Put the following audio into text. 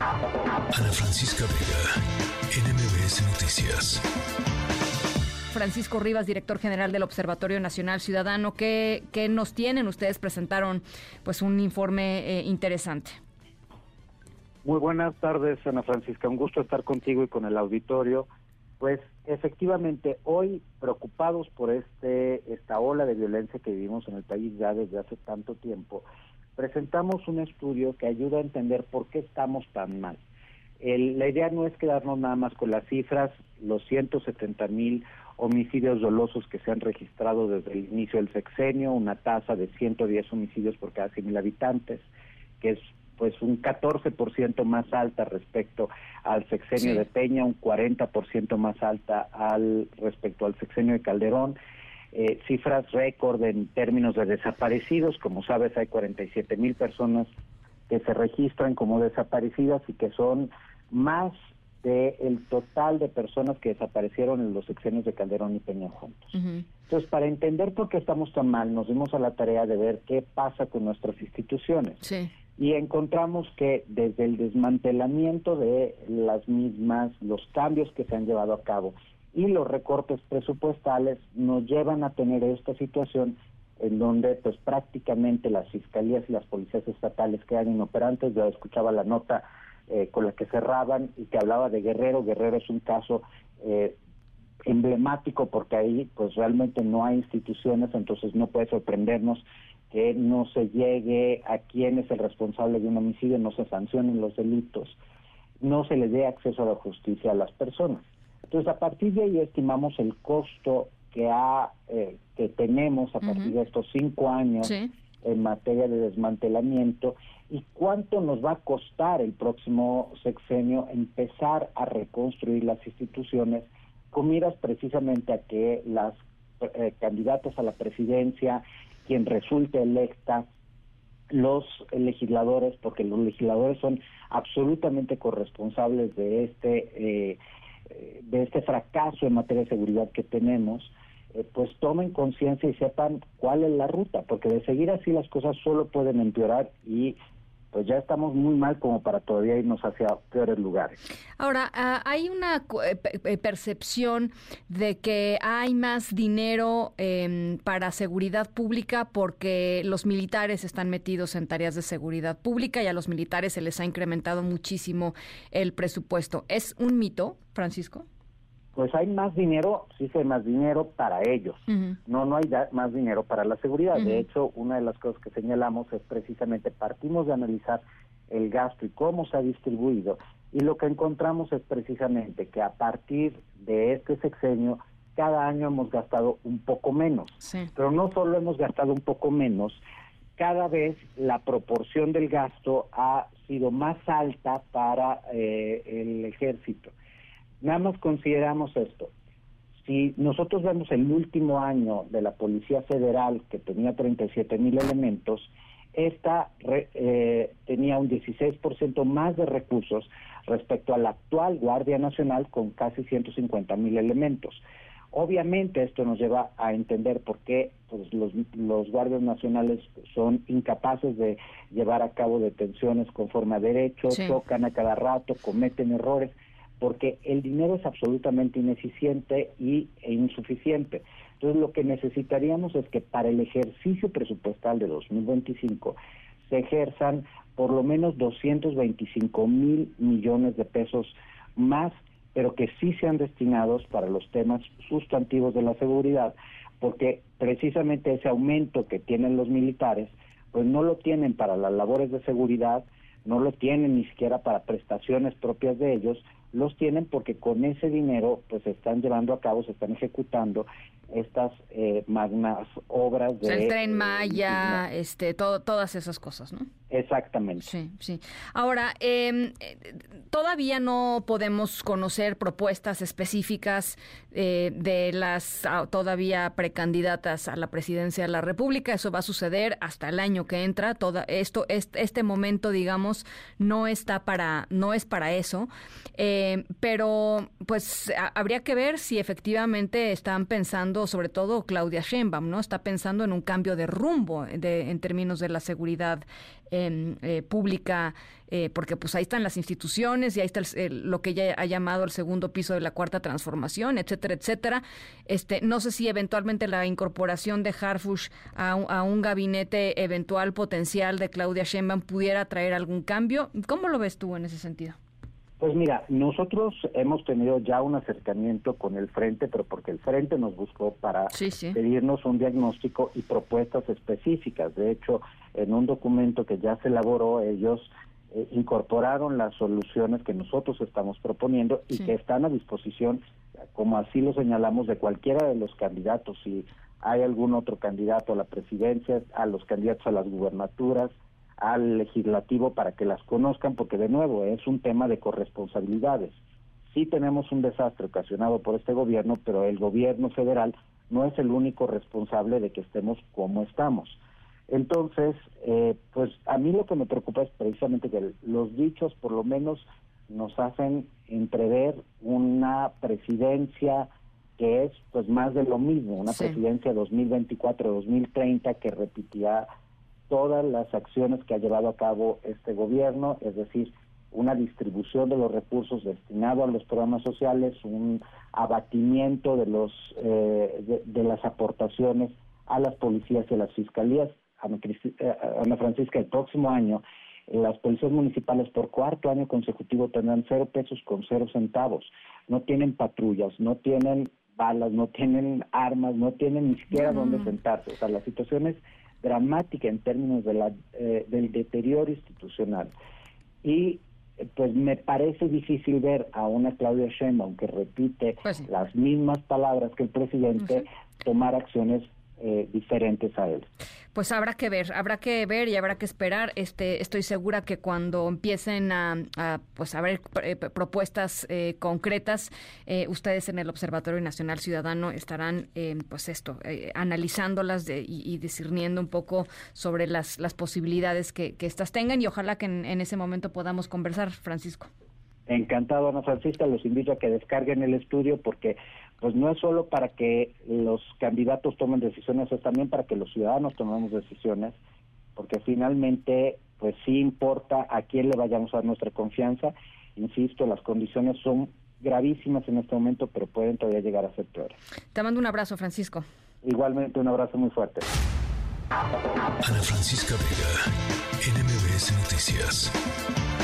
Ana Francisca Vega, NMBS Noticias. Francisco Rivas, director general del Observatorio Nacional Ciudadano, ¿qué, nos tienen? Ustedes presentaron pues un informe eh, interesante. Muy buenas tardes, Ana Francisca. Un gusto estar contigo y con el auditorio. Pues efectivamente, hoy preocupados por este esta ola de violencia que vivimos en el país ya desde hace tanto tiempo, presentamos un estudio que ayuda a entender por qué estamos tan mal. la idea no es quedarnos nada más con las cifras, los 170 mil homicidios dolosos que se han registrado desde el inicio del sexenio, una tasa de 110 homicidios por cada 100 mil habitantes, que es pues un 14% más alta respecto al sexenio de Peña, un 40% más alta al respecto al sexenio de Calderón. Eh, cifras récord en términos de desaparecidos, como sabes hay 47 mil personas que se registran como desaparecidas y que son más del el total de personas que desaparecieron en los sexenios de Calderón y Peña juntos. Entonces, para entender por qué estamos tan mal, nos dimos a la tarea de ver qué pasa con nuestras instituciones. Y encontramos que desde el desmantelamiento de las mismas, los cambios que se han llevado a cabo y los recortes presupuestales nos llevan a tener esta situación en donde pues prácticamente las fiscalías y las policías estatales quedan inoperantes. Yo escuchaba la nota eh, con la que cerraban y que hablaba de Guerrero. Guerrero es un caso eh, emblemático porque ahí pues realmente no hay instituciones, entonces no puede sorprendernos que no se llegue a quién es el responsable de un homicidio, no se sancionen los delitos, no se le dé acceso a la justicia a las personas. Entonces, a partir de ahí estimamos el costo que ha eh, que tenemos a partir de estos cinco años en materia de desmantelamiento y cuánto nos va a costar el próximo sexenio empezar a reconstruir las instituciones con miras precisamente a que las eh, candidatas a la presidencia, quien resulte electa, los legisladores, porque los legisladores son absolutamente corresponsables de este eh, de este fracaso en materia de seguridad que tenemos, eh, pues tomen conciencia y sepan cuál es la ruta, porque de seguir así las cosas solo pueden empeorar y pues ya estamos muy mal como para todavía irnos hacia peores lugares. Ahora, ah, hay una eh, percepción de que hay más dinero em, para seguridad pública porque los militares están metidos en tareas de seguridad pública y a los militares se les ha incrementado muchísimo el presupuesto. ¿Es un mito, Francisco? Pues hay más dinero, sí hay más dinero para ellos. No, no hay más dinero para la seguridad. De hecho, una de las cosas que señalamos es precisamente partimos de analizar el gasto y cómo se ha distribuido y lo que encontramos es precisamente que a partir de este sexenio cada año hemos gastado un poco menos. Pero no solo hemos gastado un poco menos, cada vez la proporción del gasto ha sido más alta para eh, el ejército. Nada más consideramos esto. Si nosotros vemos el último año de la Policía Federal, que tenía 37 mil elementos, esta eh, tenía un 16% más de recursos respecto a la actual Guardia Nacional con casi 150 mil elementos. Obviamente esto nos lleva a entender por qué pues, los, los, guardias nacionales son incapaces de llevar a cabo detenciones conforme a derecho, tocan a cada rato, cometen errores porque el dinero es absolutamente ineficiente y, e insuficiente. Entonces, lo que necesitaríamos es que para el ejercicio presupuestal de 2025 se ejerzan por lo menos 225 mil millones de pesos más, pero que sí sean destinados para los temas sustantivos de la seguridad, porque precisamente ese aumento que tienen los militares, pues no lo tienen para las labores de seguridad, no lo tienen ni siquiera para prestaciones propias de ellos, los tienen porque con ese dinero pues se están llevando a cabo, se están ejecutando estas eh, magnas obras de... el tren Maya, este, todo, todas esas cosas, ¿no? Exactamente. Sí, sí. Ahora, em, todavía no podemos conocer propuestas específicas eh, de las ah, todavía precandidatas a la presidencia de la República. Eso va a suceder hasta el año que entra. Toda, esto, este, este momento, digamos, no está para, no es para eso. Eh, pero, pues, habría que ver si efectivamente están pensando sobre todo Claudia Sheinbaum, ¿no? Está pensando en un cambio de rumbo de, en términos de la seguridad eh, pública, eh, porque pues ahí están las instituciones y ahí está lo que ella ha llamado el segundo piso de la cuarta transformación, etcétera, etcétera. Este, no sé si eventualmente la incorporación de Harfush a, a un gabinete eventual potencial de Claudia Sheinbaum pudiera traer algún cambio. ¿Cómo lo ves tú en ese sentido? Pues mira, nosotros hemos tenido ya un acercamiento con el Frente, pero porque el Frente nos buscó para pedirnos un diagnóstico y propuestas específicas. De hecho, en un documento que ya se elaboró, ellos eh, incorporaron las soluciones que nosotros estamos proponiendo y que están a disposición, como así lo señalamos, de cualquiera de los candidatos. Si hay algún otro candidato a la presidencia, a los candidatos a las gubernaturas, al legislativo para que las conozcan, porque de nuevo es un tema de corresponsabilidades. Sí tenemos un desastre ocasionado por este gobierno, pero el gobierno federal no es el único responsable de que estemos como estamos. Entonces, eh, pues a mí lo que me preocupa es precisamente que los dichos por lo menos nos hacen entrever una presidencia que es pues más de lo mismo, una presidencia 2024-2030 que repetía todas las acciones que ha llevado a cabo este gobierno, es decir, una distribución de los recursos destinados a los programas sociales, un abatimiento de los eh, de, las aportaciones a las policías y a las fiscalías. Eh, Ana, Francisca, el próximo año las policías municipales por cuarto año consecutivo tendrán cero pesos con cero centavos. No tienen patrullas, no tienen balas, no tienen armas, no tienen ni siquiera dónde sentarse. O sea, la situación es dramática en términos de la, eh, del deterioro institucional. Y pues me parece difícil ver a una Claudia Sheinbaum que repite pues las mismas palabras que el presidente tomar acciones eh, diferentes a él. Pues habrá que ver, habrá que ver y habrá que esperar. Este, estoy segura que cuando empiecen a, pues a ver eh, propuestas eh, concretas, ustedes en el Observatorio Nacional Ciudadano estarán, pues esto, analizándolas y, discerniendo un poco sobre las, las posibilidades que, que estas tengan y ojalá que en ese momento podamos conversar, Francisco. Encantado, Ana Francisca, los invito a que descarguen el estudio porque pues no es solo para que los candidatos tomen decisiones, es también para que los ciudadanos tomemos decisiones, porque finalmente pues sí importa a quién le vayamos a dar nuestra confianza. Insisto, las condiciones son gravísimas en este momento, pero pueden todavía llegar a ser peores. Te mando un abrazo, Francisco. Igualmente, un abrazo muy fuerte. Ana Francisca Vega, NMBS Noticias.